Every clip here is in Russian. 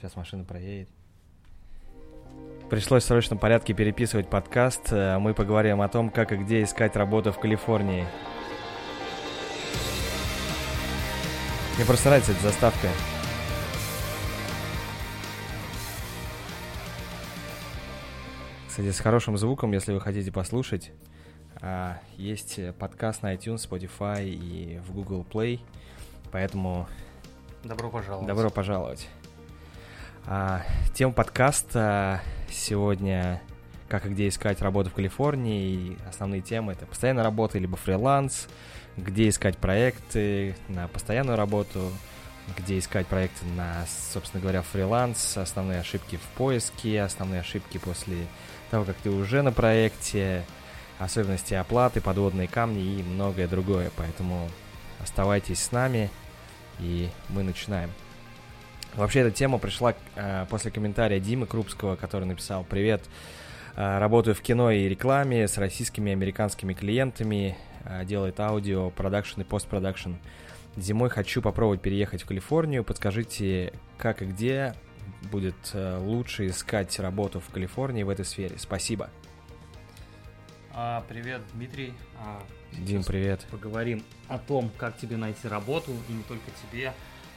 Сейчас машина проедет. Пришлось в срочном порядке переписывать подкаст. Э, Мы поговорим о том, как и где искать работу в Калифорнии. Мне просто нравится эта заставка. Кстати, с хорошим звуком, если вы хотите послушать, а, есть подкаст на iTunes, Spotify и в Google Play, поэтому Добро пожаловать. добро пожаловать. А, Тема подкаста сегодня как и где искать работу в Калифорнии. И основные темы это постоянная работа, либо фриланс, где искать проекты на постоянную работу, где искать проекты на, собственно говоря, фриланс, основные ошибки в поиске, основные ошибки после того, как ты уже на проекте, особенности оплаты, подводные камни и многое другое. Поэтому оставайтесь с нами, и мы начинаем. Вообще эта тема пришла э, после комментария Димы Крупского, который написал «Привет, э, работаю в кино и рекламе с российскими и американскими клиентами, э, делает аудио, продакшн и постпродакшн. Зимой хочу попробовать переехать в Калифорнию, подскажите, как и где будет э, лучше искать работу в Калифорнии в этой сфере. Спасибо». А, привет, Дмитрий. А, Дим, привет. Поговорим о том, как тебе найти работу, и не только тебе,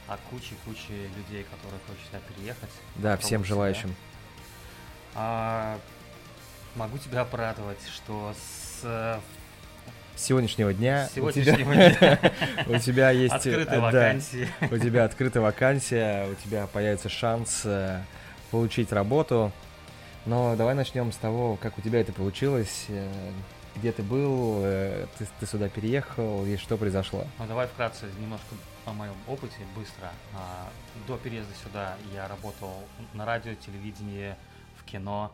а куче-куче людей, которые хотят сюда переехать. Да, всем себя. желающим. А, могу тебя обрадовать, что с э, С сегодняшнего дня с у тебя- сегодняшнего дня у тебя есть... открыты э, да, вакансии. у тебя открыта вакансия, у тебя появится шанс э, получить работу. Но давай начнем с того, как у тебя это получилось, где ты был, э, ты, ты сюда переехал и что произошло. Ну, давай вкратце немножко о моем опыте, быстро. А, До переезда сюда я работал на радио, телевидении, в кино,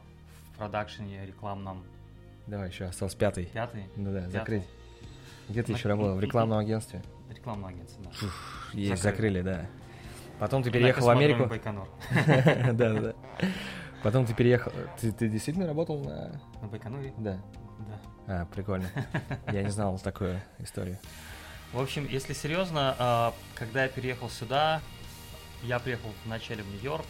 в продакшене рекламном. Давай еще остался пятый. Пятый? Ну да, Пятый. закрыть. Где ты На- еще работал? В рекламном агентстве? Рекламное агентство, да. Есть, Закрыли. да. Потом ты переехал в Америку. Да, да. Потом ты переехал. Ты, ты действительно работал на. На Байконуре? Да. А, прикольно. Я не знал такую историю. В общем, если серьезно, а, когда я переехал сюда, я приехал вначале в Нью-Йорк,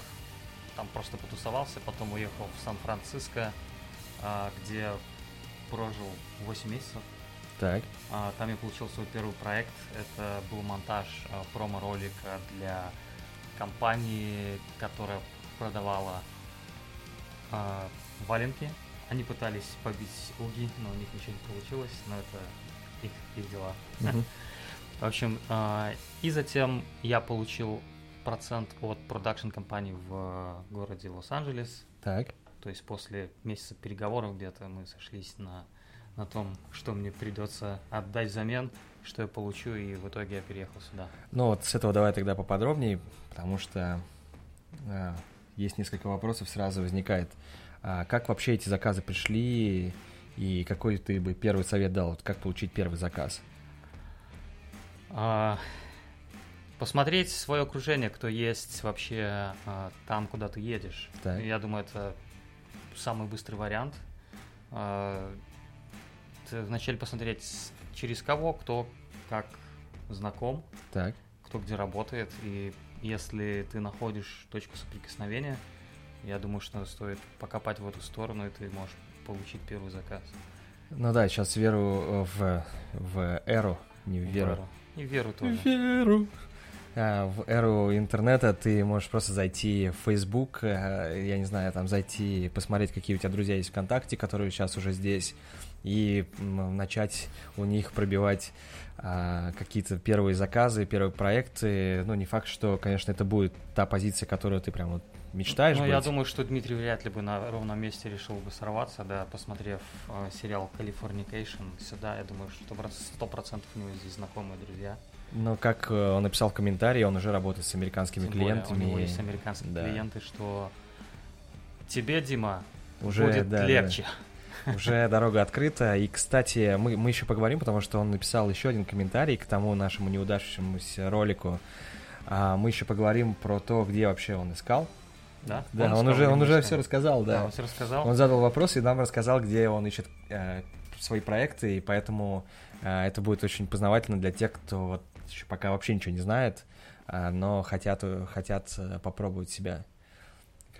там просто потусовался, потом уехал в Сан-Франциско, а, где прожил 8 месяцев. Так. А, Там я получил свой первый проект. Это был монтаж промо-ролика для компании, которая продавала валенки. Они пытались побить уги, но у них ничего не получилось, но это их, их дела. Мгм. В общем, а, и затем я получил процент от продакшн компании в городе Лос-Анджелес. Так. То есть после месяца переговоров где-то мы сошлись на, на том, что мне придется отдать взамен, что я получу, и в итоге я переехал сюда. Ну вот с этого давай тогда поподробнее, потому что а, есть несколько вопросов, сразу возникает. А, как вообще эти заказы пришли и какой ты бы первый совет дал, как получить первый заказ? А, посмотреть свое окружение, кто есть вообще а, там, куда ты едешь. Так. Я думаю, это самый быстрый вариант. Вначале посмотреть, через кого, кто как знаком, Так. кто где работает, и если ты находишь точку соприкосновения, я думаю, что стоит покопать в эту сторону, и ты можешь получить первый заказ. Ну да, сейчас веру в, в эру, не в веру. И веру тоже. Веру. А, в эру интернета ты можешь просто зайти в Facebook, э, я не знаю, там зайти, посмотреть, какие у тебя друзья есть ВКонтакте, которые сейчас уже здесь, и начать у них пробивать а, какие-то первые заказы, первые проекты. Ну, не факт, что, конечно, это будет та позиция, которую ты прям вот мечтаешь Ну, быть. я думаю, что Дмитрий вряд ли бы на ровном месте решил бы сорваться, да, посмотрев э, сериал Californication сюда, я думаю, что сто процентов у него здесь знакомые друзья. Но как э, он написал в комментарии, он уже работает с американскими Тем более клиентами. у него есть американские Да. клиенты, что тебе, Дима, Уже, будет да, да. Уже дорога открыта. И, кстати, мы, мы еще поговорим, потому что он написал еще один комментарий к тому нашему неудавшемуся ролику. А, мы еще поговорим про то, где вообще он искал. Да, Да, он, сказал, уже, он уже все рассказал, Да, да. он все рассказал. Он задал вопрос и нам рассказал, где он ищет э, свои проекты, и поэтому э, это будет очень познавательно для тех, кто вот еще пока вообще ничего не знает, а, но хотят, э, хотят э, попробовать себя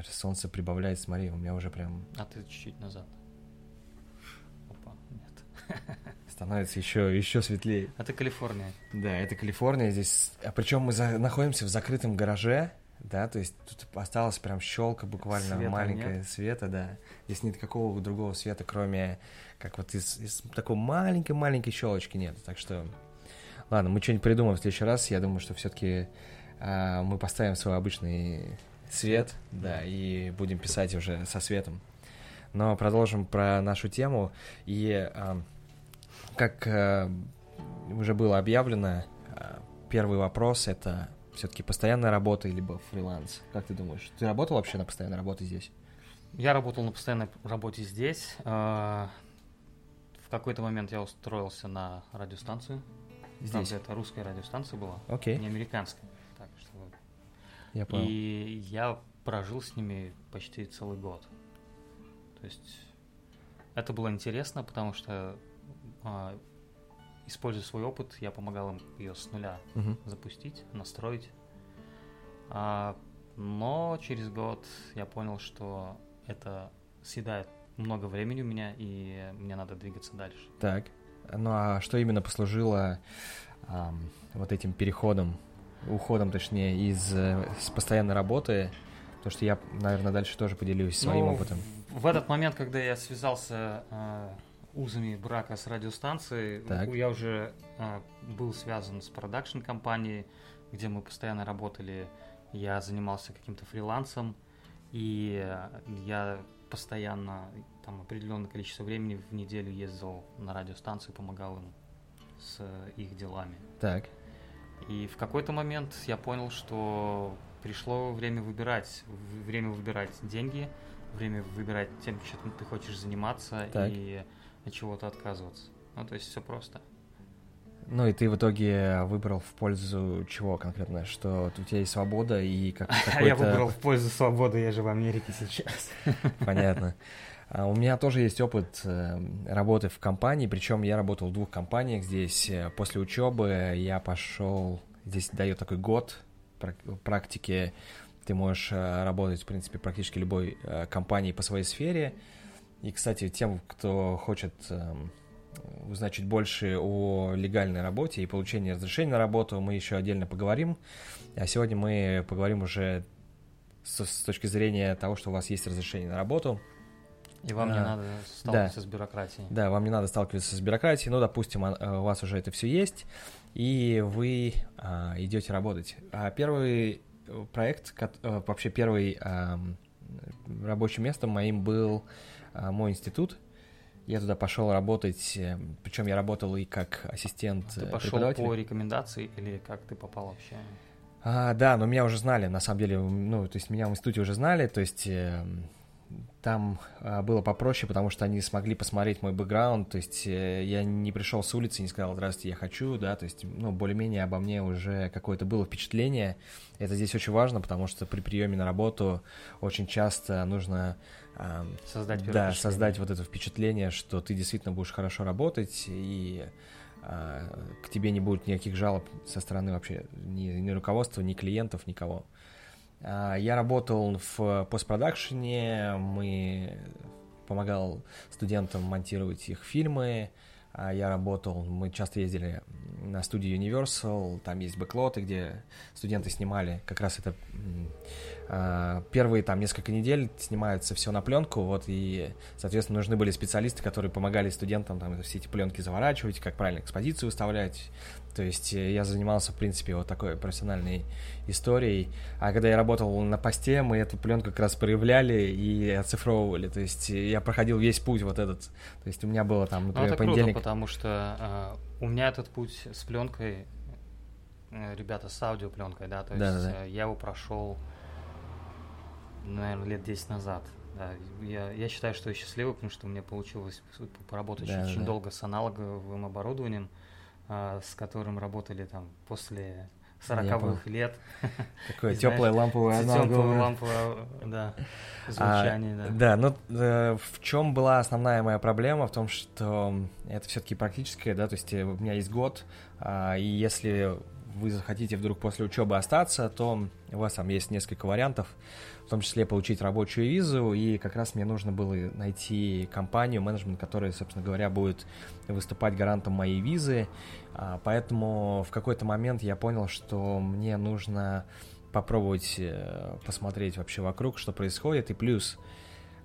Кажется, солнце прибавляет, смотри, у меня уже прям А ты чуть-чуть назад. Становится еще, еще светлее. Это Калифорния. Да, это Калифорния здесь. А причем мы за- находимся в закрытом гараже, да, то есть тут осталась прям щелка буквально Света маленькая нет. света, да. Здесь нет никакого другого света, кроме как вот из, из такой маленькой-маленькой щелочки нет. Так что, ладно, мы что-нибудь придумаем в следующий раз. Я думаю, что все-таки мы поставим свой обычный свет, да, и будем писать уже со светом. Но продолжим про нашу тему. И а, как а, уже было объявлено, а, первый вопрос это все-таки постоянная работа либо фриланс. Как ты думаешь? Ты работал вообще на постоянной работе здесь? Я работал на постоянной работе здесь. А, В какой-то момент я устроился на радиостанцию. Здесь. Правда, это русская радиостанция была, Окей, не американская. Так что я понял. И я прожил с ними почти целый год. То есть это было интересно, потому что, используя свой опыт, я помогал им ее с нуля Мгм. запустить, настроить. А, но через год я понял, что это съедает много времени у меня, и мне надо двигаться дальше. Так. Ну а что именно послужило ам, вот этим переходом, уходом, точнее, из э, с постоянной работы? Потому что я, наверное, дальше тоже поделюсь своим Ну, опытом. В, в этот момент, когда я связался э, узами брака с радиостанцией, Так. я уже э, был связан с продакшн-компанией, где мы постоянно работали. Я занимался каким-то фрилансом, и я постоянно, там, определенное количество времени в неделю ездил на радиостанцию, помогал им с э, их делами. Так. И в какой-то момент я понял, что пришло время выбирать. Время выбирать деньги, время выбирать тем, чем ты хочешь заниматься Так. и от чего-то отказываться. Ну, то есть все просто. Ну и ты в итоге выбрал в пользу чего конкретно? Что у тебя есть свобода и как А я выбрал в пользу свободы, я же в Америке сейчас. Понятно. А У меня тоже есть опыт э, работы в компании, причем я работал в двух компаниях здесь. Э, После учебы я пошел, здесь дает такой год прак- практики, ты можешь э, работать, в принципе, практически любой компании по своей сфере. И, кстати, тем, кто хочет эм, узнать чуть больше о легальной работе и получении разрешения на работу, мы еще отдельно поговорим. А сегодня мы поговорим уже с, с точки зрения того, что у вас есть разрешение на работу. И вам не А, надо сталкиваться с бюрократией. Да, вам не надо сталкиваться с бюрократией, ну, допустим, а- а у вас уже это все есть, и вы а, идете работать. А первый э, проект, э, вообще первый ам, рабочим местом моим был а, мой институт. Я туда пошел работать, причем я работал и как ассистент Ты э, пошел преподавателя. по рекомендации или как ты попал вообще? А, да, но меня уже знали, на самом деле, ну, то есть меня в институте уже знали, то есть э, там а, было попроще, потому что они смогли посмотреть мой бэкграунд, то есть э, я не пришел с улицы и не сказал, здравствуйте, я хочу, да, то есть, ну, более-менее обо мне уже какое-то было впечатление. Это здесь очень важно, потому что при приеме на работу очень часто нужно Создать да, создать вот это впечатление, что ты действительно будешь хорошо работать, и а, к тебе не будет никаких жалоб со стороны вообще ни, ни руководства, ни клиентов, никого. А, я работал в постпродакшене, мы помогал студентам монтировать их фильмы, а, я работал, мы часто ездили на студию Universal, там есть бэклоты, где студенты снимали, как раз это а, первые там несколько недель снимается все на пленку, вот, и, соответственно, нужны были специалисты, которые помогали студентам там все эти пленки заворачивать, как правильно экспозицию выставлять, то есть э, я занимался, в принципе, вот такой профессиональной историей, а когда я работал на посте, мы эту пленку как раз проявляли и оцифровывали, то есть э, я проходил весь путь вот этот, то есть у меня было там, Ну, например, это круто, понедельник... потому что э, у меня этот путь с пленкой, э, ребята, с аудиопленкой, да, то есть э, я его прошел, наверное, лет 10 назад. Да, я, я считаю, что я счастливый, потому что мне получилось поработать очень, Да-да-да. очень долго с аналоговым оборудованием, э, с которым работали там после понял. 40-х лет. Такое теплое ламповое аналоговое. ламповое, да, А, звучание, да. Да, ну э, в чем была основная моя проблема? В том, что это все-таки практическое, да, то есть э, у меня есть год, а, и если вы захотите вдруг после учебы остаться, то у вас там есть несколько вариантов, в том числе получить рабочую визу, и как раз мне нужно было найти компанию, менеджмент, которая, собственно говоря, будет выступать гарантом моей визы, а, поэтому в какой-то момент я понял, что мне нужно попробовать э, посмотреть вообще вокруг, что происходит, и плюс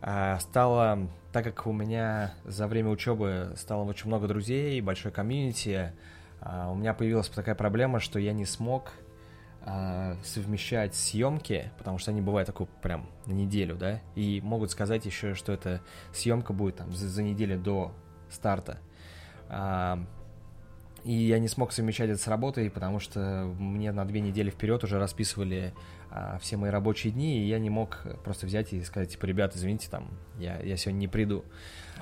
а, стало, так как у меня за время учебы стало очень много друзей, большой комьюнити, у меня появилась такая проблема, что я не смог а, совмещать съемки, потому что они бывают такой прям на неделю, да, и могут сказать еще, что эта съемка будет там за, за неделю до старта. И я не смог совмещать это с работой, потому что мне на две недели вперед уже расписывали а, все мои рабочие дни, и я не мог просто взять и сказать, типа, ребята, извините, там, я, я сегодня не приду.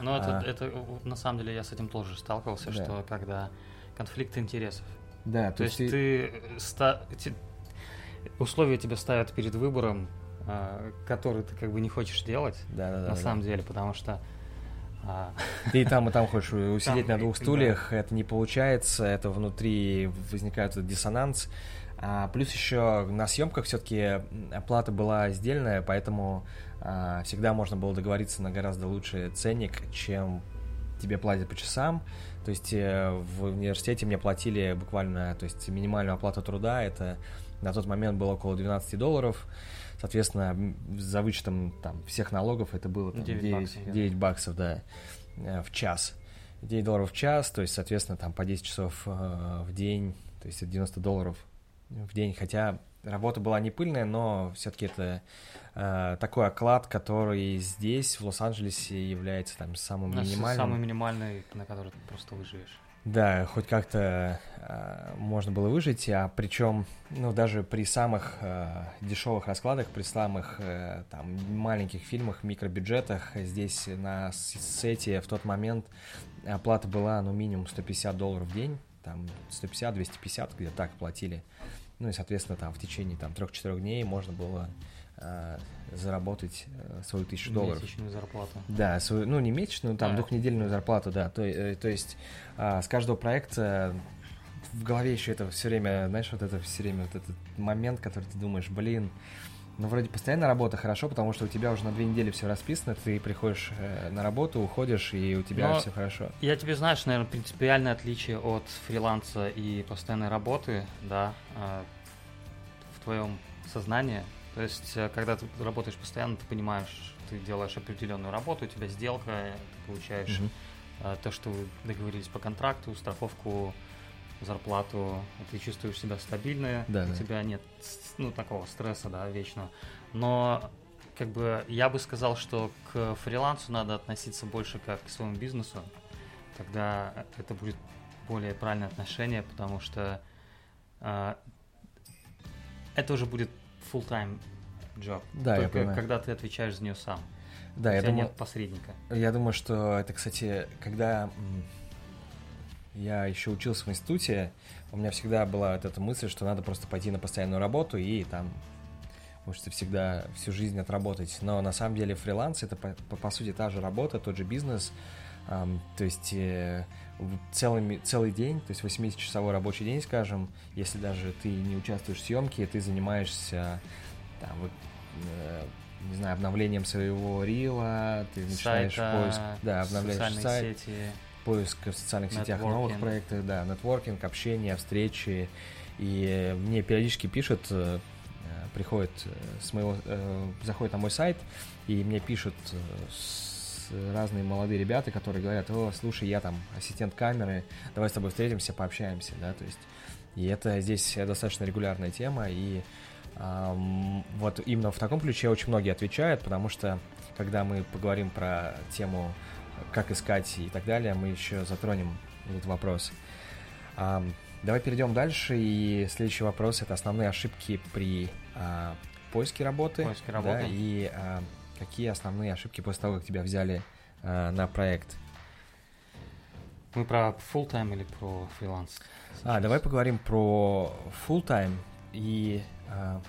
Ну, это, а, это, на самом деле, я с этим тоже сталкивался, да. что когда конфликт интересов. Да, то, то есть ты, ты ста... условия тебя ставят перед выбором, а, который ты как бы не хочешь делать, да, да, да, на да, самом да. деле, потому что а. Ты и там, и там хочешь усидеть там, на двух стульях, да. это не получается, это внутри возникает диссонанс. А, плюс еще на съемках все-таки оплата была сдельная, поэтому а, всегда можно было договориться на гораздо лучший ценник, чем тебе платят по часам. То есть э, в университете мне платили буквально, то есть минимальную оплату труда, это на тот момент было около 12 долларов. Соответственно, за вычетом там, всех налогов это было там, 9, 9, баксов, 9 баксов да, э, в час. 9 долларов в час, то есть, соответственно, там по 10 часов э, в день, то есть это 90 долларов в день, хотя работа была не пыльная, но все-таки это э, такой оклад, который здесь, в Лос-Анджелесе, является там самым ну, минимальным. Самый минимальный, на который ты просто выживешь. Да, хоть как-то э, можно было выжить, а причем, ну, даже при самых э, дешевых раскладах, при самых э, там маленьких фильмах, микробюджетах, здесь на сете в тот момент оплата была, ну, минимум 150 долларов в день, там 150-250, где так платили. Ну и, соответственно, там в течение там трех-четырех дней можно было э, заработать э, свою тысячу долларов. Месячную зарплату. Да, свою, ну не месячную, там а. двухнедельную зарплату, да. То, э, то есть э, с каждого проекта в голове еще это все время, знаешь, вот это все время вот этот момент, который ты думаешь, блин, ну, вроде постоянно работа хорошо, потому что у тебя уже на две недели все расписано, ты приходишь э, на работу, уходишь, и у тебя все хорошо. Я тебе знаешь, наверное, принципиальное отличие от фриланса и постоянной работы, да, э, в твоем сознании. То есть, э, когда ты работаешь постоянно, ты понимаешь, ты делаешь определенную работу, у тебя сделка, ты получаешь mm-hmm. то, что вы договорились по контракту, страховку зарплату, ты чувствуешь себя стабильно, да, у да. тебя нет ну, такого стресса, да, вечного. Но как бы я бы сказал, что к фрилансу надо относиться больше как к своему бизнесу, тогда это будет более правильное отношение, потому что э, это уже будет full-time job. Да, Только я понимаю. когда ты отвечаешь за нее сам. Да, у я тебя думаю, нет посредника. Я думаю, что это, кстати, когда я еще учился в институте, у меня всегда была вот эта мысль, что надо просто пойти на постоянную работу и там можете всегда всю жизнь отработать. Но на самом деле фриланс это по, по, по сути та же работа, тот же бизнес. Um, то есть э, целый, целый день, то есть 80-часовой рабочий день, скажем, если даже ты не участвуешь в съемке, ты занимаешься там, вот, э, не знаю, обновлением своего рила, ты начинаешь Сайта, поиск, да, обновляешь сайт, сети поиск в социальных сетях новых проектов, да, нетворкинг, общение, встречи. И мне периодически пишут, э, приходит с моего, э, заходит на мой сайт, и мне пишут э, разные молодые ребята, которые говорят, о, слушай, я там ассистент камеры, давай с тобой встретимся, пообщаемся, да, то есть, и это здесь достаточно регулярная тема, и эм, вот именно в таком ключе очень многие отвечают, потому что, когда мы поговорим про тему как искать и так далее, мы еще затронем этот вопрос. А, давай перейдем дальше, и следующий вопрос – это основные ошибки при а, поиске работы. Поиске работы. Да, и а, какие основные ошибки после того, как тебя взяли а, на проект? Мы про full time или про фриланс? А, давай поговорим про full time и... А,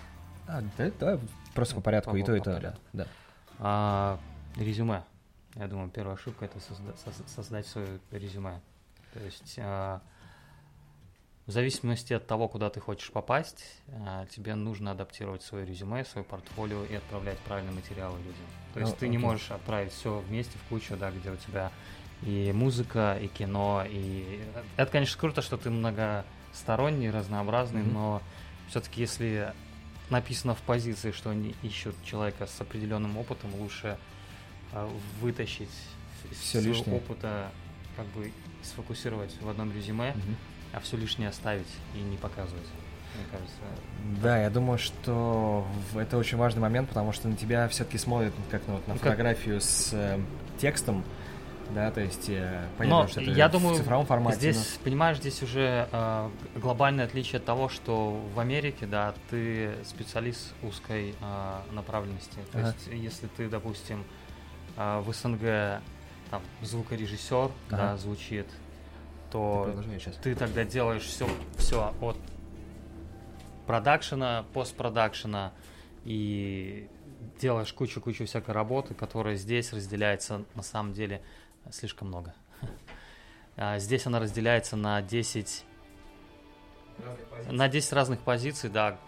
а, да, давай просто по порядку, по, и то, и то, да. да. А, резюме. Я думаю, первая ошибка это созда- создать свое резюме. То есть, э, в зависимости от того, куда ты хочешь попасть, а, тебе нужно адаптировать свое резюме, свое портфолио и отправлять правильные материалы людям. То есть Ну, ты не окей. можешь отправить все вместе в кучу, да, где у тебя и музыка, и кино, и это, конечно, круто, что ты многосторонний, разнообразный, Мгм. но все-таки если написано в позиции, что они ищут человека с определенным опытом, лучше вытащить из Всё своего лишнее. опыта, как бы сфокусировать в одном резюме, Мгм. а все лишнее оставить и не показывать. Мне кажется. Да, я думаю, что это очень важный момент, потому что на тебя все-таки смотрят как на, вот, на Ну, как- фотографию с э, текстом, да, то есть э, понятно, Но что это я в думаю, цифровом формате. Здесь, понимаешь, здесь уже э, глобальное отличие от того, что в Америке, да, ты специалист узкой э, направленности. То Ага. есть, если ты, допустим, э, в СНГ там звукорежиссер, да, Ага. звучит, но... то сейчас. ты тогда делаешь все, все от продакшена, постпродакшена и делаешь кучу-кучу всякой работы, которая здесь разделяется на самом деле слишком много. А Здесь она разделяется на 10, на 10 разных позиций, да,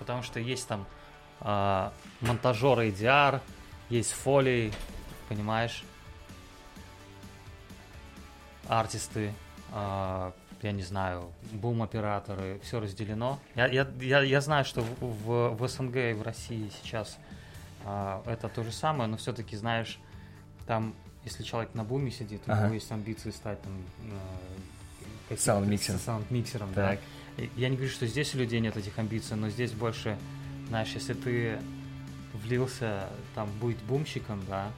потому что есть там а, монтажеры ADR, есть фолий, понимаешь, артисты, а, я не знаю, бум-операторы, все разделено. Я, я, я, я знаю, что в, в, в СНГ и в России сейчас а, это то же самое, но все-таки, знаешь, там, если человек на буме сидит, у Ага. него есть амбиции стать там э, Саунд-миксером. саунд-миксером, да. Я не говорю, что здесь у людей нет этих амбиций, но здесь больше, знаешь, если ты влился там быть бумщиком, да,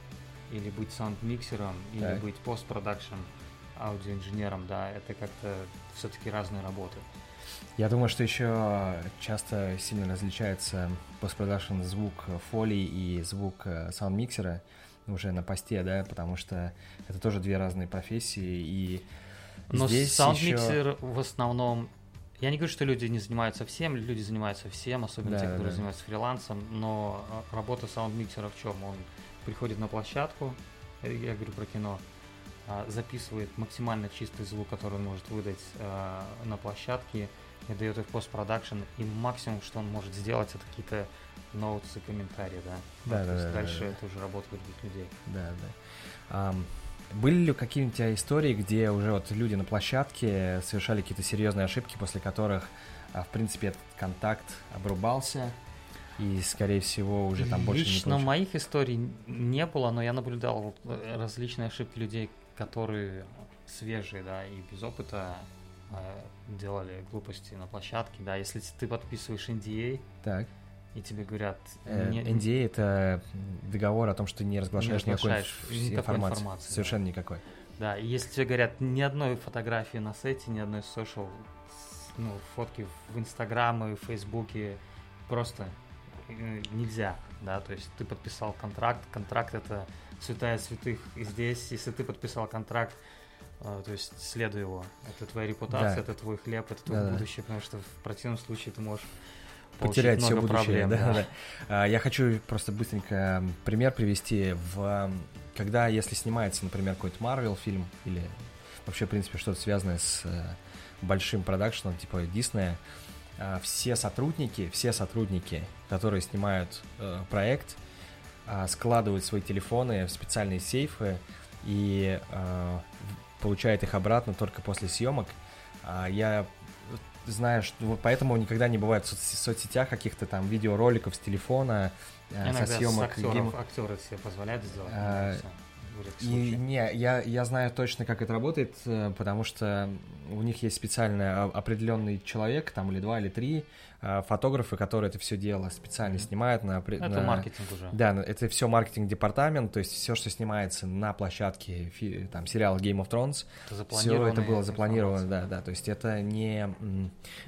или быть sound mixer ом, или Так. быть post-production аудиоинженером, да, это как-то все-таки разные работы. Я думаю, что еще часто сильно различается post-production звук foley и звук э, sound mixer а уже на посте, да, потому что это тоже две разные профессии, и Но здесь sound mixer еще... в основном... Я не говорю, что люди не занимаются всем, люди занимаются всем, особенно Да, те, которые да. занимаются фрилансом, но э, работа sound mixer а в чем? Он приходит на площадку, я говорю про кино, а, записывает максимально чистый звук, который он может выдать э, на площадке, и дает их в post-production, и максимум, что он может сделать, это какие-то notes ы, комментарии, да. Ну, Да, то да, есть да, да, дальше да. это уже работа других людей. Да, да. Ам, были ли какие-нибудь у тебя истории, где уже вот люди на площадке совершали какие-то серьезные ошибки, после которых, а, в принципе, этот контакт обрубался, и, скорее всего, уже там больше не Лично моих историй не было, но я наблюдал вот, э, различные ошибки людей, которые свежие, да, и без опыта э, делали глупости на площадке, да. Если ты подписываешь NDA, Так. и тебе говорят... Э, не- NDA — это договор о том, что не разглашаешь, никакой разглашаешь инф- никакой информации. информации, да. Совершенно никакой. Да, и если тебе говорят ни одной фотографии на сайте, ни одной social, с- ну, фотки в Инстаграме, в Фейсбуке, просто нельзя, да, то есть ты подписал контракт, контракт это святая святых и здесь, если ты подписал контракт, э, то есть следуй его, это твоя репутация, Да. это твой хлеб, это твое Да-да. будущее, потому что в противном случае ты можешь Потерять все будущее. проблем, да, да. да. Я хочу просто быстренько пример привести. В, когда, если снимается, например, какой-то Marvel фильм или вообще, в принципе, что-то связанное с э, большим продакшеном, типа Диснея, все сотрудники, все сотрудники, которые снимают э, проект, а, складывают свои телефоны в специальные сейфы и э, получают их обратно только после съемок. А, Я знаю, что поэтому никогда не бывает в соц- соцсетях каких-то там видеороликов с телефона, э, Иногда со с съемок актеров, гейм- актеры себе позволяют сделать. А, и не, я, я знаю точно, как это работает, э, потому что у них есть специальный а- определенный человек, там или два, или три а, фотографы, которые это все дело специально снимают на... Это на- маркетинг уже. Да, ну, это все маркетинг-департамент, то есть все, что снимается на площадке фи- там, сериала Game of Thrones, Это все это было запланировано, да, да, то есть это не,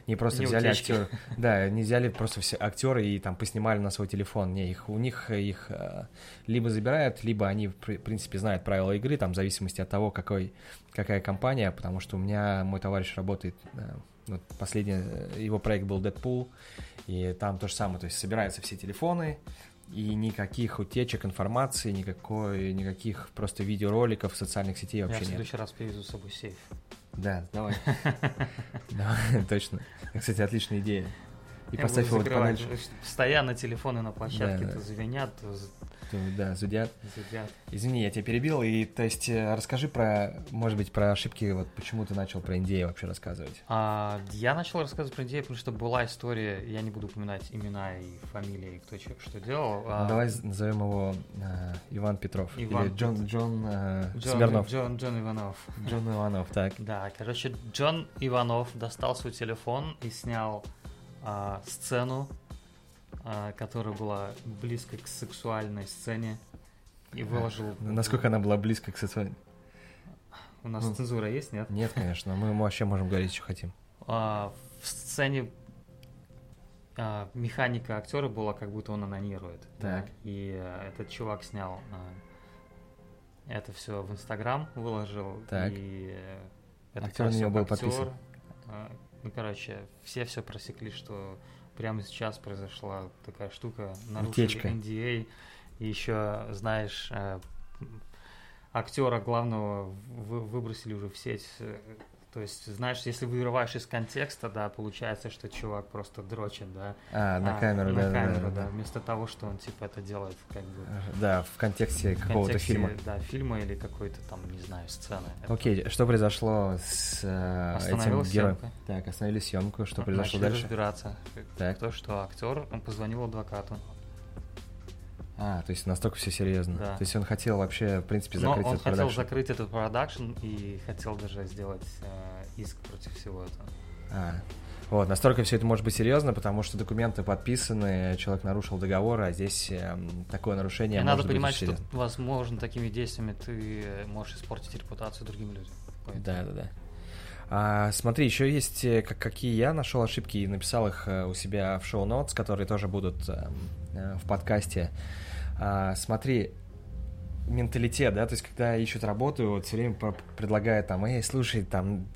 не просто Не взяли актер, да, не взяли просто все актеры и там поснимали на свой телефон, не, их, у них их э, либо забирают, либо они, в при- принципе, знают правила игры, там, в зависимости от того, какой, какая компания, потому что у меня мой товарищ работает, э, вот последний, э, его проект был Deadpool, и там то же самое, то есть собираются все телефоны, и никаких утечек информации, никакой, никаких просто видеороликов, социальных сетей Я вообще в нет. следующий раз привезу с собой сейф. Да, давай. Давай, точно. Кстати, отличная идея. И Я поставь буду его подальше. Постоянно телефоны на площадке Да, то да. звенят, Да, зудят. зудят. Извини, я тебя перебил. И, то есть, э, расскажи про, может быть, про ошибки, вот почему ты начал про Индею вообще рассказывать. А, я начал рассказывать про идею, потому что была история, я не буду упоминать имена и фамилии, кто чё- что делал. Ну, а, давай з- назовем его э, Иван Петров. Иван Или Джон, Джон э, Джон, Смирнов. Джон, Джон Иванов. Джон Иванов, так. Да, короче, Джон Иванов достал свой телефон и снял а, сцену, а, которая была близко к сексуальной сцене, и выложил... Насколько она была близко к социальной... У нас Ну. цензура есть, нет? Нет, конечно, мы вообще можем говорить, что хотим. А, в сцене а, механика актера была, как будто он анонирует. да, Так. И а, этот чувак снял а, это все в Инстаграм, выложил. Так. И э, это Актер на него был подписан. а, ну, короче, все все просекли, что прямо сейчас произошла такая штука, нарушили Утечка. NDA. И еще, знаешь, э, актера главного вы- выбросили уже в сеть. То есть, знаешь, если вырываешь из контекста, да, получается, что чувак просто дрочит, да. А, на А, камеру, на да, да, камеру, да, да, да. Вместо того, что он типа это делает, как бы. Да, в контексте какого-то фильма. Да, фильма или какой-то там, не знаю, сцены. Это Окей, что произошло с э, этим героем? съемка. Так, остановили съемку, что произошло Начали дальше? разбираться. Так. То, что актер, он позвонил адвокату. А, то есть настолько все серьезно. Да. То есть он хотел вообще, в принципе, Но закрыть он этот хотел продакшн. закрыть этот продакшн и хотел даже сделать э, иск против всего этого. А, вот, настолько все это может быть серьезно, потому что документы подписаны, человек нарушил договор, а здесь эм, такое нарушение И может надо быть понимать, что, возможно, такими действиями ты э, можешь испортить репутацию другим людям. Поэтому- Да, да, да. А, смотри, еще есть, э, как, какие я нашел ошибки и написал их э, у себя в шоу-нотс, которые тоже будут эм, э, в подкасте. А, смотри, менталитет, да, то есть когда ищут работу, вот все время предлагают там, эй, слушай, там,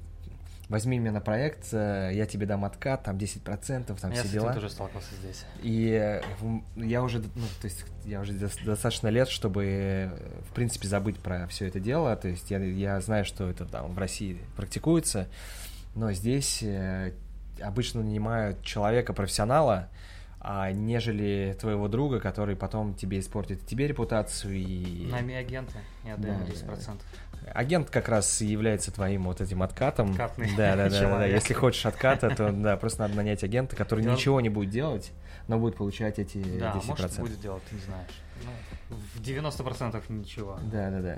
возьми меня на проект, э, я тебе дам откат, там 10%, там я все с дела. этим тоже сталкивался здесь. И э, я уже, ну, то есть я уже дос- достаточно лет, чтобы, э, в принципе, забыть про все это дело. То есть я, я знаю, что это там в России практикуется, но здесь обычно нанимают человека-профессионала, а нежели твоего друга, который потом тебе испортит тебе репутацию и... Найми агента и отдай ему Да, 10%. Агент как раз и является твоим вот этим откатом. Откатный да, да, да, да, да. человек. Если хочешь отката, то да, просто надо нанять агента, который ничего не будет делать, но будет получать эти Да, 10%. может будет делать, ты не знаешь. Ну, в 90% ничего. Да, да, да.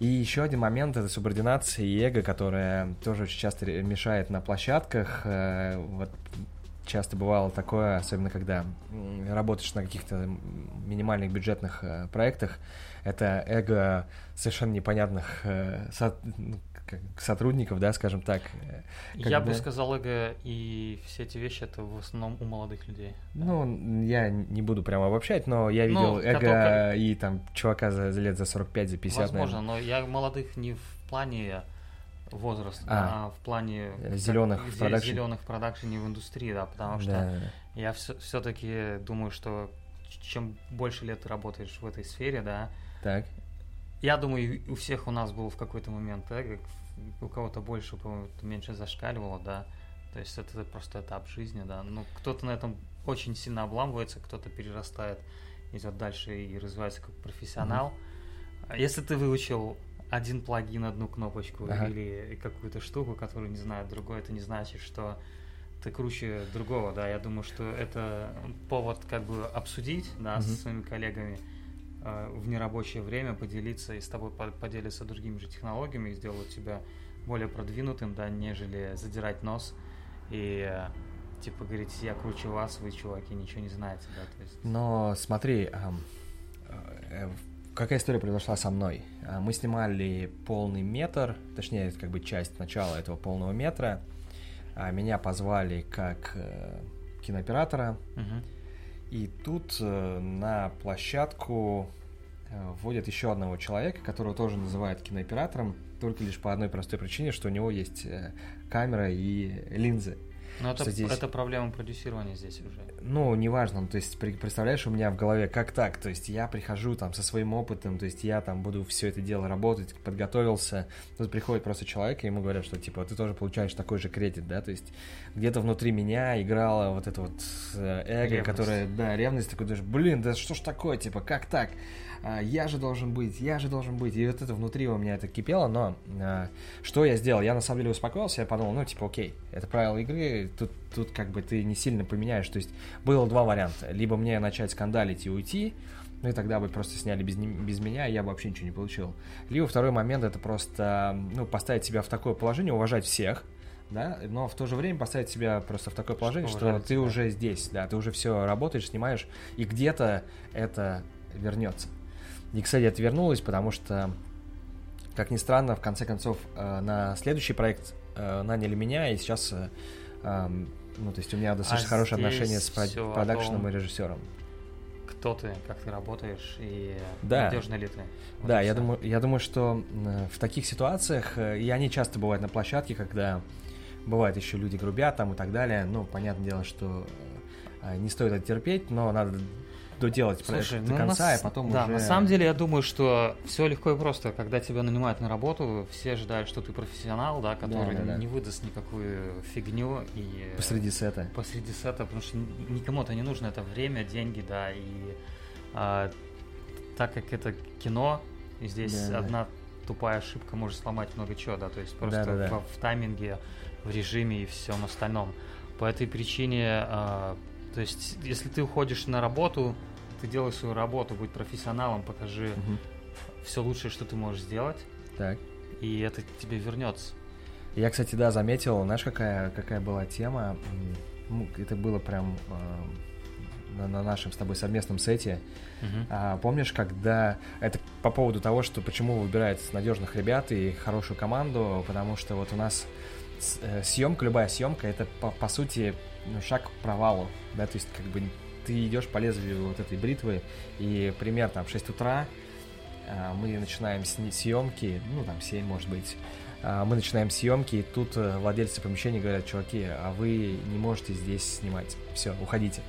И еще один момент это субординация и эго, которая тоже очень часто мешает на площадках. Э, Вот часто бывало такое, особенно когда работаешь на каких-то минимальных бюджетных э, проектах, это эго совершенно непонятных э, со- ну, сотрудников, да, скажем так. э, Я бы когда- сказал, эго и все эти вещи это в основном у молодых людей. Ну, я не буду прямо обобщать, но я Ну, видел эго который- и там чувака за за лет за 45, за 50, Возможно, наверное. но я молодых не в плане возраста, А. а, в плане Э, зелёных в продакшене. зеленых в продакшене в индустрии, да, потому что Да, да, да. я все-таки думаю, что чем больше лет ты работаешь в этой сфере, да, Так. я думаю, у всех у нас был в какой-то момент эго, у кого-то больше, меньше зашкаливало, да, то есть это просто этап жизни, да, ну, кто-то на этом очень сильно обламывается, кто-то перерастает, идет дальше и развивается как профессионал. А Если ты выучил один плагин, одну кнопочку Ага. или какую-то штуку, которую не знает другой, это не значит, что ты круче другого, да, я думаю, что это повод как бы обсудить, да, со Мгм. своими коллегами э, в нерабочее время, поделиться и с тобой по- поделиться другими же технологиями и сделать тебя более продвинутым, да, нежели задирать нос и э, типа говорить, я круче вас, вы, чуваки, ничего не знаете, да, то есть... Но смотри, ам, э, какая история произошла со мной. А, Мы снимали полный метр, точнее, как бы часть начала этого полного метра. А, Меня позвали как э, кинооператора, и тут э, на площадку э, вводят еще одного человека, которого тоже называют кинооператором, только лишь по одной простой причине, что у него есть камера и линзы. Но это, что здесь... это проблема продюсирования здесь уже. Ну, неважно, ну, то есть представляешь, у меня в голове как так, то есть я прихожу там со своим опытом, то есть я там буду все это дело работать, подготовился, тут приходит просто человек, и ему говорят, что типа ты тоже получаешь такой же кредит, да, то есть где-то внутри меня играла вот это вот э, эго, Ревность. которая, да, ревность такой, даже, блин, да что ж такое, типа, как так? А, я же должен быть, я же должен быть. И вот это внутри у меня это кипело, но а, что я сделал? Я на самом деле успокоился, я подумал, ну, типа, окей, это правила игры, тут, тут как бы ты не сильно поменяешь. То есть было два варианта. Либо мне начать скандалить и уйти, ну и тогда бы просто сняли без, без меня, и я бы вообще ничего не получил. Либо второй момент это просто, ну, поставить себя в такое положение, уважать всех, да, но в то же время поставить себя просто в такое положение, что, уважали ты тебя. уже здесь, да, ты уже все работаешь, снимаешь, и где-то это вернется. И, кстати, это вернулось, потому что, как ни странно, в конце концов, э, на следующий проект э, наняли меня, и сейчас, э, ну, то есть у меня достаточно А хорошие отношения с продакшеном и режиссером. Кто ты, как ты работаешь и Да. надежный ли ты? Вот Да, я думаю, я думаю, что в таких ситуациях, и они часто бывают на площадке, когда бывает еще люди грубят там и так далее. Ну, понятное дело, что не стоит это терпеть, но надо доделать проект Слушай, до ну, на конца, с- и потом да, уже... на самом деле я думаю, что все легко и просто. Когда тебя нанимают на работу, все ожидают, что ты профессионал, да, который да, да. не выдаст никакую фигню и Посреди сета. посреди сета, потому что ни- никому это не нужно, это время, деньги, да, и а, так как это кино, и здесь Да, да. одна тупая ошибка может сломать много чего, да, то есть просто Да, да, да. В, в тайминге, в режиме и всем остальном. По этой причине, а, то есть если ты уходишь на работу, ты делаешь свою работу, будь профессионалом, покажи Мгм. все лучшее, что ты можешь сделать, Так. и это тебе вернется. Я, кстати, да, заметил, знаешь, какая, какая была тема? Ну, это было прям э, на, на нашем с тобой совместном сете. А, помнишь, когда это по поводу того, что почему выбирают надежных ребят и хорошую команду, потому что вот у нас э, съемка, любая съемка, это по, по сути ну, шаг к провалу, да, то есть как бы ты идешь по лезвию вот этой бритвы, и пример там в 6 утра а, мы начинаем съемки, ну там 7 может быть, А, мы начинаем съемки, и тут э, владельцы помещения говорят, чуваки, а вы не можете здесь снимать, все, уходите.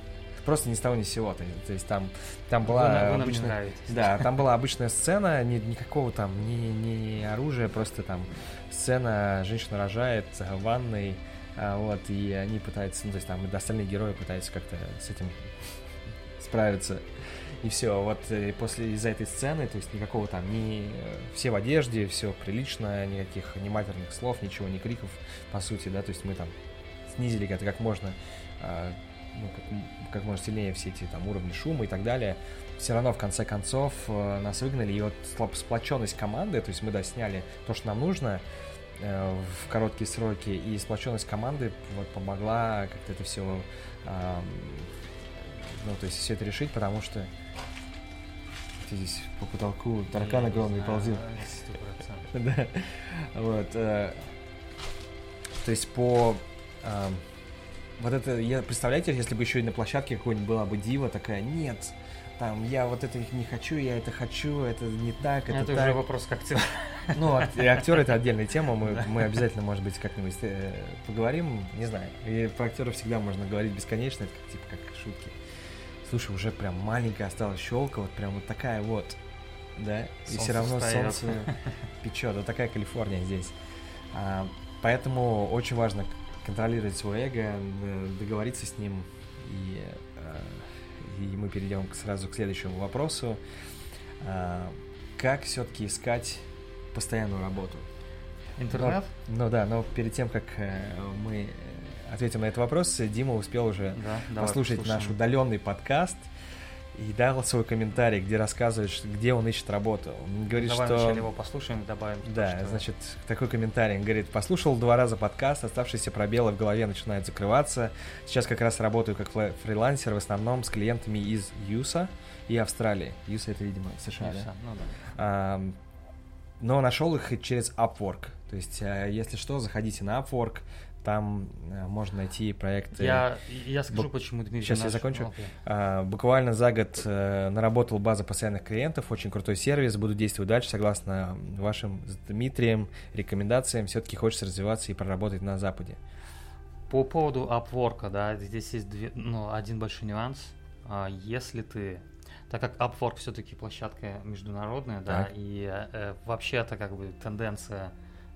Просто ни с того ни с сего, то есть, то есть там, там была вы, обычная- да, там была обычная сцена, ни, никакого там, ни, ни оружия, просто там сцена, женщина рожает э, в ванной, вот, и они пытаются, ну, то есть там и остальные герои пытаются как-то с этим справиться. И все, вот э, после из-за этой сцены, то есть никакого там, ни э, все в одежде, все прилично, никаких ни матерных слов, ничего, ни криков, по сути, да, то есть мы там снизили это как можно, а, ну, как, как можно сильнее все эти там уровни шума и так далее. Все равно в конце концов э, нас выгнали, и вот сплоченность команды, то есть мы, да, сняли то, что нам нужно в короткие сроки, и сплоченность команды вот помогла как-то это все, ну, то есть все это решить, потому что ты здесь по потолку таракан Я огромный процентов. Да. Вот. э, То есть по... Вот это, я, представляете, если бы еще и на площадке какой-нибудь была бы дива такая, нет, там, я вот это не хочу, я это хочу, это не так, это, Это так. уже вопрос как ты. Ну, ак- и актер это отдельная тема, мы, мы обязательно, может быть, как-нибудь э, поговорим, не знаю. И про актеров всегда можно говорить бесконечно, это как, типа как шутки. Слушай, уже прям маленькая осталась щелка, вот прям вот такая вот, да, и Солнце все равно встаёт. солнце печет, вот такая Калифорния здесь. А, поэтому очень важно контролировать свое эго, договориться с ним, и, э, и мы перейдем сразу к следующему вопросу. А, как все-таки искать постоянную работу? Интернет? Ну да, но перед тем, как э, мы э, ответим на этот вопрос, Дима успел уже Да, давай послушать наш послушаем. удаленный подкаст и дал свой комментарий, где рассказывает, где он ищет работу. Он говорит, Давай что... вначале его послушаем и добавим. то, Да, что- значит, такой комментарий. Он говорит, послушал два раза подкаст, оставшиеся пробелы в голове начинают закрываться. Сейчас как раз работаю как фрилансер, в основном с клиентами из ЮСа и Австралии. ЮСа это, видимо, США, И да? всё, ну да. А, но нашел их через Upwork. То есть, а, если что, заходите на Upwork, там а, можно найти проекты. Я, я скажу, Бу- почему Дмитрий Сейчас я наш- закончу. Окей. А, Буквально за год э, наработал база постоянных клиентов, очень крутой сервис, буду действовать дальше, согласно вашим с Дмитрием рекомендациям, все-таки хочется развиваться и проработать на Западе. По поводу Upwork, да, здесь есть две, ну, один большой нюанс. А, если ты, так как Upwork все-таки площадка международная, да, Так. и э, вообще это как бы тенденция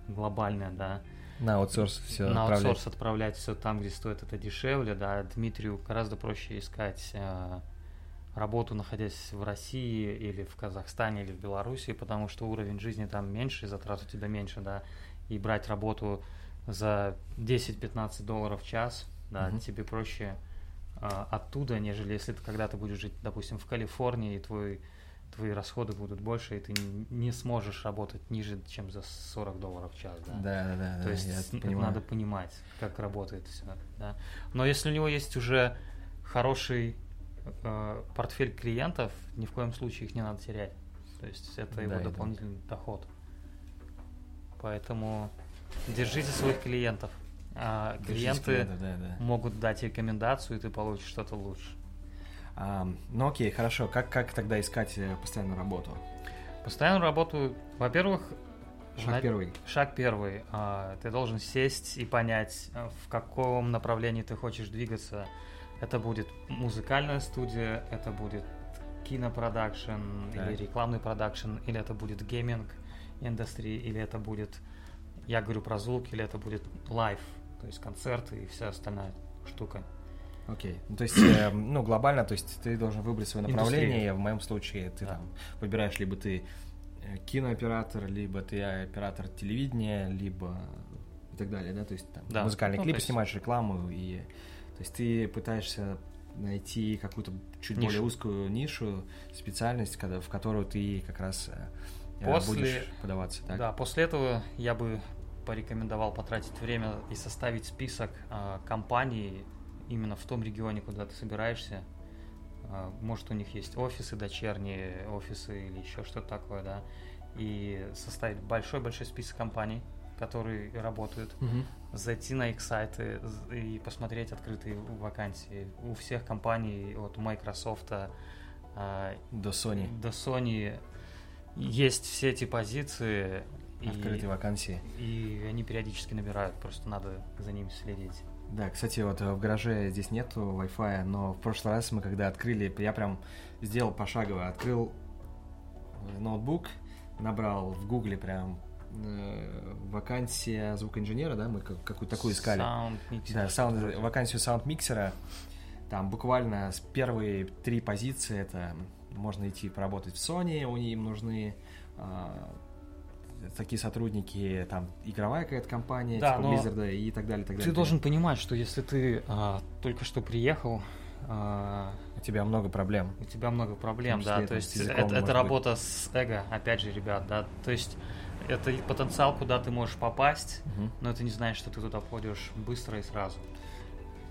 глобальная, да, На аутсорс все на аутсорс отправлять все там, где стоит это дешевле, да, Дмитрию гораздо проще искать э, работу, находясь в России или в Казахстане или в Беларуси, потому что уровень жизни там меньше, затрат у тебя меньше, да, и брать работу за 10-15 долларов в час, да, Мгм. тебе проще э, оттуда, нежели если ты когда-то будешь жить, допустим, в Калифорнии, и твой твои расходы будут больше, и ты не сможешь работать ниже, чем за 40 долларов в час, да. Да, да, да. То да, есть это понимаю. надо понимать, как работает все. Да? Но если у него есть уже хороший э, портфель клиентов, ни в коем случае их не надо терять. То есть это его Да, это- дополнительный доход. Поэтому держите своих клиентов. А клиенты да, да. могут дать рекомендацию, и ты получишь что-то лучше. А, ну окей, хорошо. Как, как тогда искать э, постоянную работу? Постоянную работу, во-первых, Шаг на- первый. Шаг первый. А, Ты должен сесть и понять, а, в каком направлении ты хочешь двигаться. Это будет музыкальная студия, это будет кино production или Так. рекламный production, или это будет gaming индустрии, или это будет, я говорю про звук, или это будет live, то есть концерты и вся остальная штука. Окей. Ну, то есть, э, ну, глобально, то есть ты должен выбрать свое Индустрия. направление. В моем случае ты Да. там выбираешь либо ты э, кинооператор, либо ты оператор телевидения, либо и так далее, да, то есть там Да. музыкальные Ну, клипы есть- снимаешь, рекламу, и то есть ты пытаешься найти какую-то чуть Нишу. более узкую нишу, специальность, когда, в которую ты как раз э, После- будешь подаваться, так? Да, после этого я бы порекомендовал потратить время и составить список а, компаний именно в том регионе, куда ты собираешься. А, может, у них есть офисы дочерние, офисы или еще что-то такое, да. И составить большой-большой список компаний, которые работают. Мгм. Зайти на их сайты и посмотреть открытые вакансии. У всех компаний, от Microsoft а, До Sony. до Sony есть все эти позиции. И- Открытые вакансии. и они периодически набирают, просто надо за ними следить. Да, кстати, вот э, в гараже здесь нету Wi-Fi, но в прошлый раз мы когда открыли, я прям сделал пошагово, открыл э, ноутбук, набрал в гугле прям э, вакансия звукоинженера, да, мы как- какую-то такую искали. Sound Да, sound, вакансию sound mixer а. Там буквально с первые три позиции это можно идти поработать в Sony, у них им нужны а, такие сотрудники, там игровая какая-то компания, Да, типа но Blizzard и так далее, так далее. Ты должен понимать, что если ты а, только что приехал, а, У тебя много проблем. у тебя много проблем, числе да, то есть языком, это, это быть. работа с эго, опять же, ребят, да, то есть это потенциал, куда ты можешь попасть, Мгм. но ты не знаешь, что ты туда входишь быстро и сразу.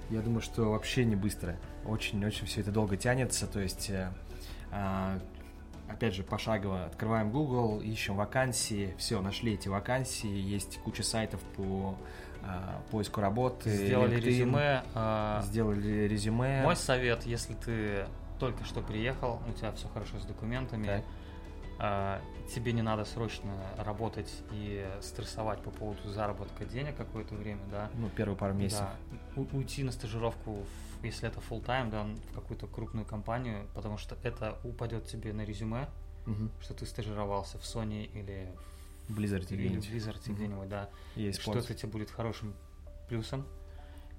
Я думаю, что вообще не быстро. Очень-очень все это долго тянется. То есть, э, а, опять же, пошагово открываем Google, ищем вакансии. Все, нашли эти вакансии. Есть куча сайтов по а, поиску работы. Сделали LinkedIn, резюме. а, Сделали резюме. Мой совет, если ты только что приехал, у тебя все хорошо с документами, Так. а, тебе не надо срочно работать и стрессовать по поводу заработка денег какое-то время, да. Ну, первые пару месяцев. Да. У- уйти на стажировку, в- если это full time, да, в какую-то крупную компанию, потому что это упадет тебе на резюме, Мгм. что ты стажировался в Sony или В Blizzard или в. Blizzard Мгм. где-нибудь, да Есть что это тебе будет хорошим плюсом.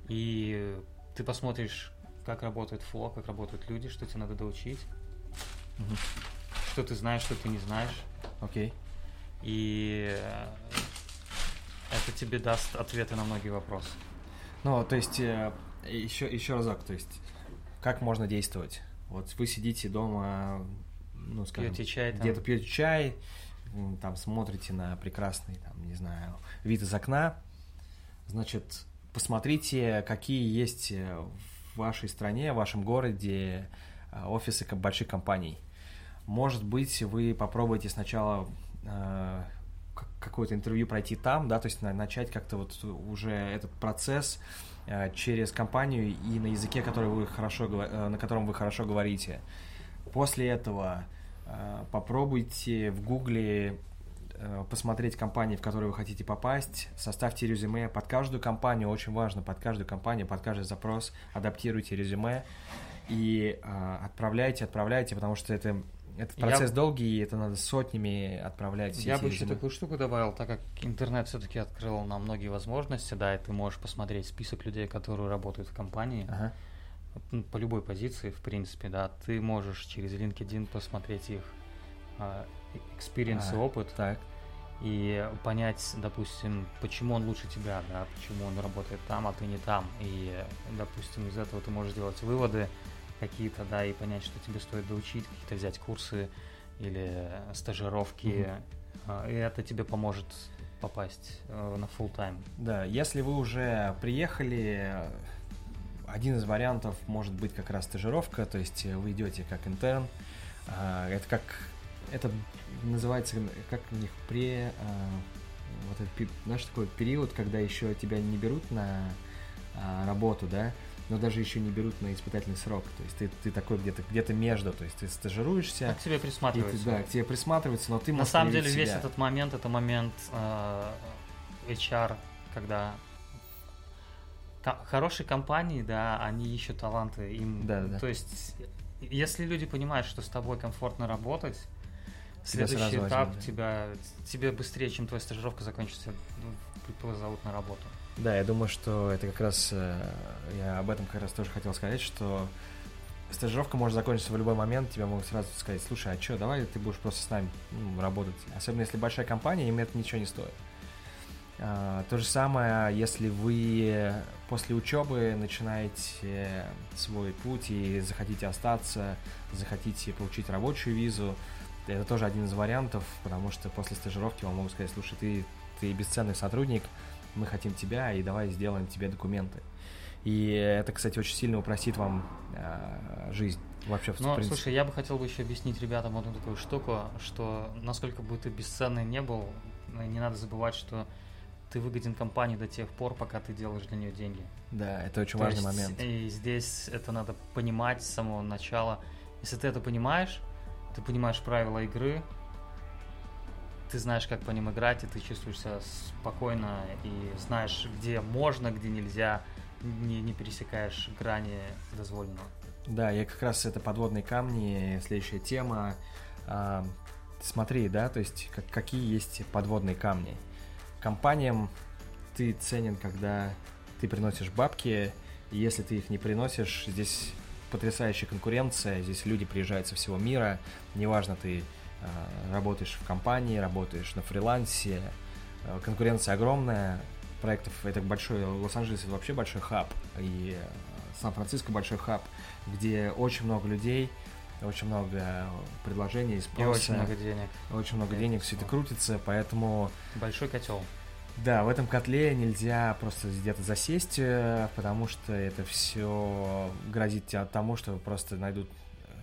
И ты посмотришь, как работает фло, как работают люди, что тебе надо доучить, Мгм. что ты знаешь, что ты не знаешь. Окей. И э, это тебе даст ответы на многие вопросы. Ну, то есть, еще, еще разок, то есть, как можно действовать? Вот вы сидите дома, ну, скажем, Пьете чай там. где-то пьете чай, там смотрите на прекрасный, там, не знаю, вид из окна. Значит, посмотрите, какие есть э, в вашей стране, в вашем городе э, офисы больших компаний. Может быть, вы попробуете сначала э, какое-то интервью пройти там, да, то есть на- начать как-то вот уже этот процесс через компанию и на языке, который вы хорошо, э, на котором вы хорошо говорите. После этого э, попробуйте в Гугле э, посмотреть компании, в которые вы хотите попасть, составьте резюме под каждую компанию, очень важно, под каждую компанию, под каждый запрос адаптируйте резюме и э, отправляйте, отправляйте, потому что это этот процесс я... долгий, и это надо сотнями отправлять. Я бы еще такую штуку добавил, так как интернет все-таки открыл нам многие возможности, да, и ты можешь посмотреть список людей, которые работают в компании. Ага. Ну, по любой позиции, в принципе, да, ты можешь через LinkedIn посмотреть их experience а, и опыт. Так. И понять, допустим, почему он лучше тебя, да, почему он работает там, а ты не там. И, допустим, из этого ты можешь делать выводы какие-то, да, и понять, что тебе стоит доучить, какие-то взять курсы или стажировки. Угу. И это тебе поможет попасть э, на full time. Да, если вы уже приехали, один из вариантов может быть как раз стажировка, то есть вы идете как интерн. А, это как это называется как у них при вот этот знаешь такой период, когда еще тебя не берут на работу, да, но даже еще не берут на испытательный срок. То есть ты, ты такой где-то где-то между, то есть ты стажируешься. Как к тебе присматриваются. Ты, да, к тебе присматриваются, но ты На самом деле себя. весь этот момент это момент э, HR, когда хорошие компании, да, они ищут таланты, им, да, да. то есть, если люди понимают, что с тобой комфортно работать, тебя следующий этап возьмут, да. тебя тебе быстрее, чем твоя стажировка закончится, ну, зовут на работу. Да, я думаю, что это как раз э, я об этом как раз тоже хотел сказать, что стажировка может закончиться в любой момент, тебя могут сразу сказать, слушай, а что, давай ты будешь просто с нами ну, работать. Особенно если большая компания, им это ничего не стоит. А, то же самое, если вы после учебы начинаете свой путь и захотите остаться, захотите получить рабочую визу, это тоже один из вариантов, потому что после стажировки вам могут сказать, слушай, ты, ты бесценный сотрудник, мы хотим тебя, и давай сделаем тебе документы. И это, кстати, очень сильно упростит вам э, жизнь вообще в Ну, принципе. слушай, я бы хотел бы еще объяснить ребятам одну такую штуку, что насколько бы ты бесценный не был, не надо забывать, что ты выгоден компании до тех пор, пока ты делаешь для нее деньги. Да, это очень То важный есть, момент. И здесь это надо понимать с самого начала. Если ты это понимаешь, ты понимаешь правила игры, ты знаешь, как по ним играть, и ты чувствуешь себя спокойно и знаешь, где можно, где нельзя, не, не пересекаешь грани дозволенного. Да, я как раз это подводные камни, следующая тема. А, смотри, да, то есть как, какие есть подводные камни компаниям ты ценен, когда ты приносишь бабки, и если ты их не приносишь, здесь потрясающая конкуренция, здесь люди приезжают со всего мира, неважно, ты работаешь в компании, работаешь на фрилансе, э, конкуренция огромная, проектов, это большой, Лос-Анджелес это вообще большой хаб, и э, Сан-Франциско большой хаб, где очень много людей, очень много предложений, спроса. И очень много денег. Очень много денег, денег все это крутится, поэтому... Большой котел. Да, в этом котле нельзя просто где-то засесть, э, потому что это все грозит тебе тому, что просто найдут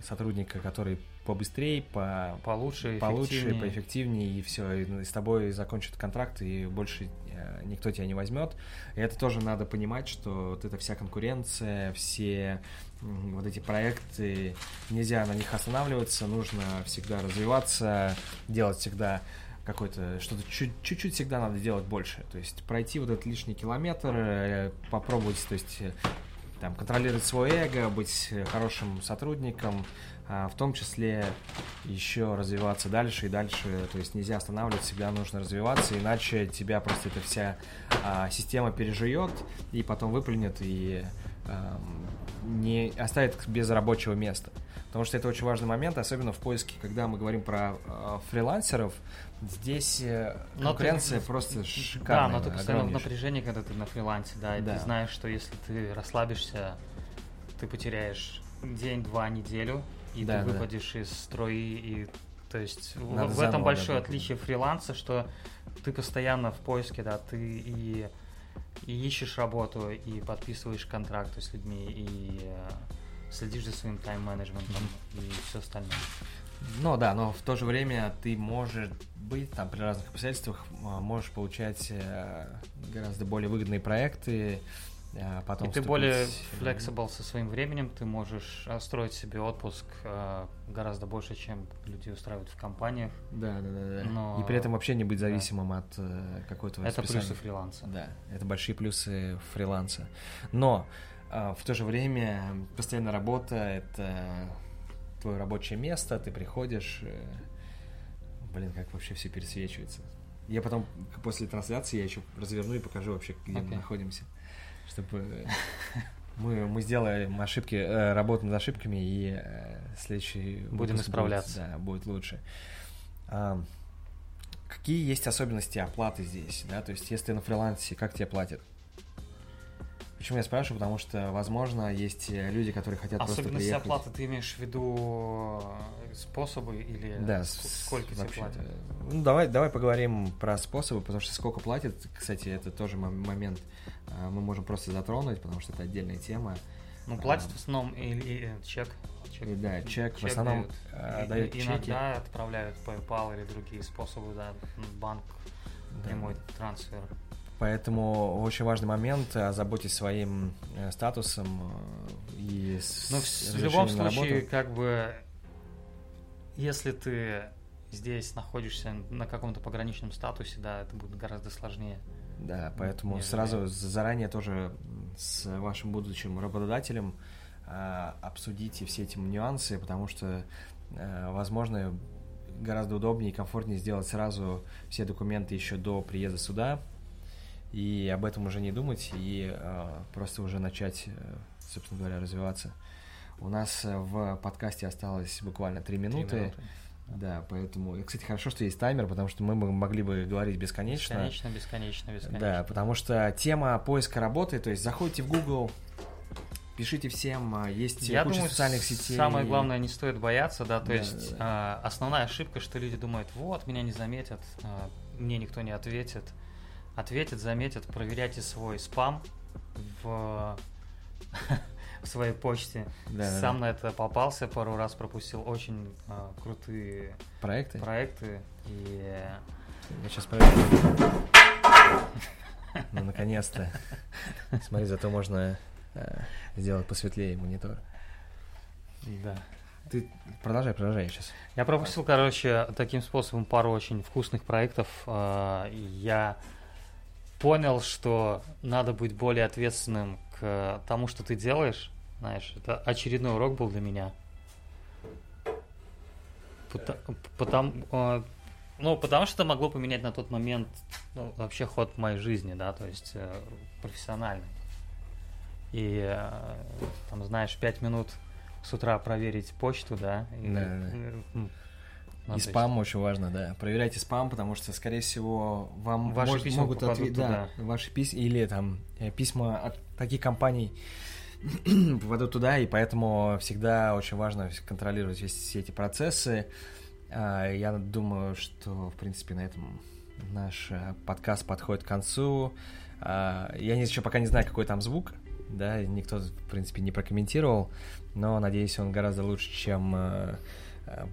сотрудника, который побыстрее, по получше, получше, эффективнее. поэффективнее, и все, и с тобой закончат контракт, и больше э, никто тебя не возьмет. И это тоже надо понимать, что вот эта вся конкуренция, все вот эти проекты, нельзя на них останавливаться, нужно всегда развиваться, делать всегда какой-то, что-то чуть-чуть всегда надо делать больше. То есть пройти вот этот лишний километр, э, попробовать, то есть там, контролировать свое эго, быть хорошим сотрудником, а в том числе еще развиваться дальше и дальше. То есть нельзя останавливаться, всегда нужно развиваться, иначе тебя просто эта вся а, система пережует и потом выплюнет и а, не оставит без рабочего места. Потому что это очень важный момент, особенно в поиске, когда мы говорим про э, фрилансеров, Здесь э, конкуренция но ты, просто шикарная. Да, но ты постоянно в напряжении, когда ты на фрилансе, да, и да. ты знаешь, что если ты расслабишься, ты потеряешь день, два, неделю, и да, ты выпадешь да. из строя, и то есть в, в этом большое отличие фриланса, что ты постоянно в поиске, да, ты и, и ищешь работу, и подписываешь контракты с людьми, и э, следишь за своим тайм-менеджментом mm-hmm. и все остальное. Ну да, но в то же время ты можешь быть там при разных обстоятельствах, а, можешь получать э, гораздо более выгодные проекты, а потом И ты более flexible со своим временем, ты можешь э, строить себе отпуск гораздо больше, чем люди устраивают в компаниях. Да, да, да, да. Но- И при этом вообще не быть да. зависимым от э, какой-то Это расписания. плюсы фриланса. Да, это большие плюсы фриланса. Но а, в то же время постоянная работа — это твое рабочее место, ты приходишь... э, Блин, как вообще все пересвечивается. Я потом после трансляции я еще разверну и покажу вообще, где мы Окей. находимся. Чтобы э, мы, мы сделаем ошибки, э, работу над ошибками, и следующий Будем выпуск будет- исправляться. да, будет лучше. А, какие есть особенности оплаты здесь, да, то есть если ты на фрилансе, как тебе платят? Почему я спрашиваю? Потому что, возможно, есть э, люди, которые хотят просто Особенности приехать. оплаты ты имеешь в виду э, способы или Да, сколько тебе платят? э, Ну, давай, давай поговорим про способы, потому что сколько платят, кстати, это тоже мом- момент, мы можем просто затронуть, потому что это отдельная тема. Ну, платят в основном или чек. И да, чек, в основном И- дают и- чеки. Иногда отправляют PayPal или другие способы, да, банк, Да. прямой трансфер. Поэтому очень важный момент, озаботьтесь своим э, статусом э, и с Но Ну, в, любом случае, как бы, если ты здесь находишься на каком-то пограничном статусе, да, это будет гораздо сложнее. Да, поэтому нежели- сразу заранее тоже с вашим будущим работодателем э, обсудите все эти нюансы, потому что, э, возможно, гораздо удобнее и комфортнее сделать сразу все документы еще до приезда сюда, и об этом уже не думать, и э, просто уже начать, э, собственно говоря, развиваться. У нас э, в подкасте осталось буквально три минуты. минуты. Да, поэтому, и, кстати, хорошо, что есть таймер, потому что мы могли бы говорить бесконечно. Бесконечно, бесконечно, бесконечно. Да, потому что тема поиска работы, то есть заходите в Google, пишите всем, а, есть Я куча думаю, социальных сетей. самое главное, не стоит бояться, да, то Да, есть да. основная ошибка, что люди думают, вот, меня не заметят, а, мне никто не ответит. Ответят, заметят, проверяйте свой спам в, в своей почте. Да, да, Сам на это попался, пару раз пропустил очень а, крутые проекты. проекты. И Я сейчас проверю. Ну, наконец-то. Смотри, зато можно э, сделать посветлее монитор. да. Ты продолжай, продолжай сейчас. Я пропустил, короче, таким способом пару очень вкусных проектов. А, Я понял, что надо быть более ответственным к тому, что ты делаешь. Знаешь, это очередной урок был для меня. Потому, а, ну, потому что это могло поменять на тот момент ну, вообще ход моей жизни, да, то есть э, профессиональный. И э, там, знаешь, пять минут с утра проверить почту, да. И, Да, да. Ну, И спам очень важно, да. Проверяйте спам, потому что, скорее всего, вам Ваши может- письма могут ответить, да, ваши письма или там э, письма от таких компаний попадут туда, и поэтому всегда очень важно контролировать все эти процессы. А, Я думаю, что, в принципе, на этом наш э, подкаст подходит к концу. А, Я еще пока не знаю, какой там звук, да, никто, в принципе, не прокомментировал, но, надеюсь, он гораздо лучше, чем э,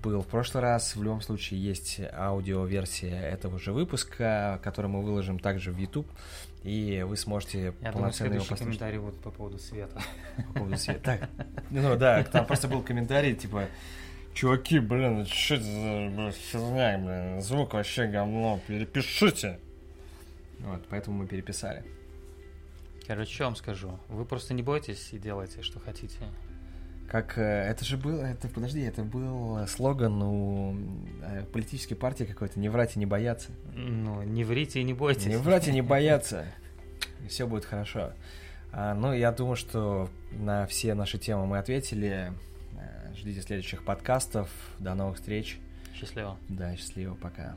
был в прошлый раз. В любом случае, есть аудиоверсия этого же выпуска, который мы выложим также в YouTube, и вы сможете Я думаю, полноценно его следующий послушать. комментарий будет по поводу света. По поводу света. Так, ну да, там просто был комментарий, типа, чуваки, блин, что это за херня, блин, звук вообще говно, перепишите. Вот, поэтому мы переписали. Короче, что вам скажу? Вы просто не бойтесь и делайте, что хотите. Как, э, это же был, это, подожди, это был слоган у э, политической партии какой-то, не врать и не бояться. Ну, не врите и не бойтесь. Не врать и не бояться. И все будет хорошо. А, ну, я думаю, что на все наши темы мы ответили. Э, Ждите следующих подкастов. До новых встреч. Счастливо. Да, счастливо, пока.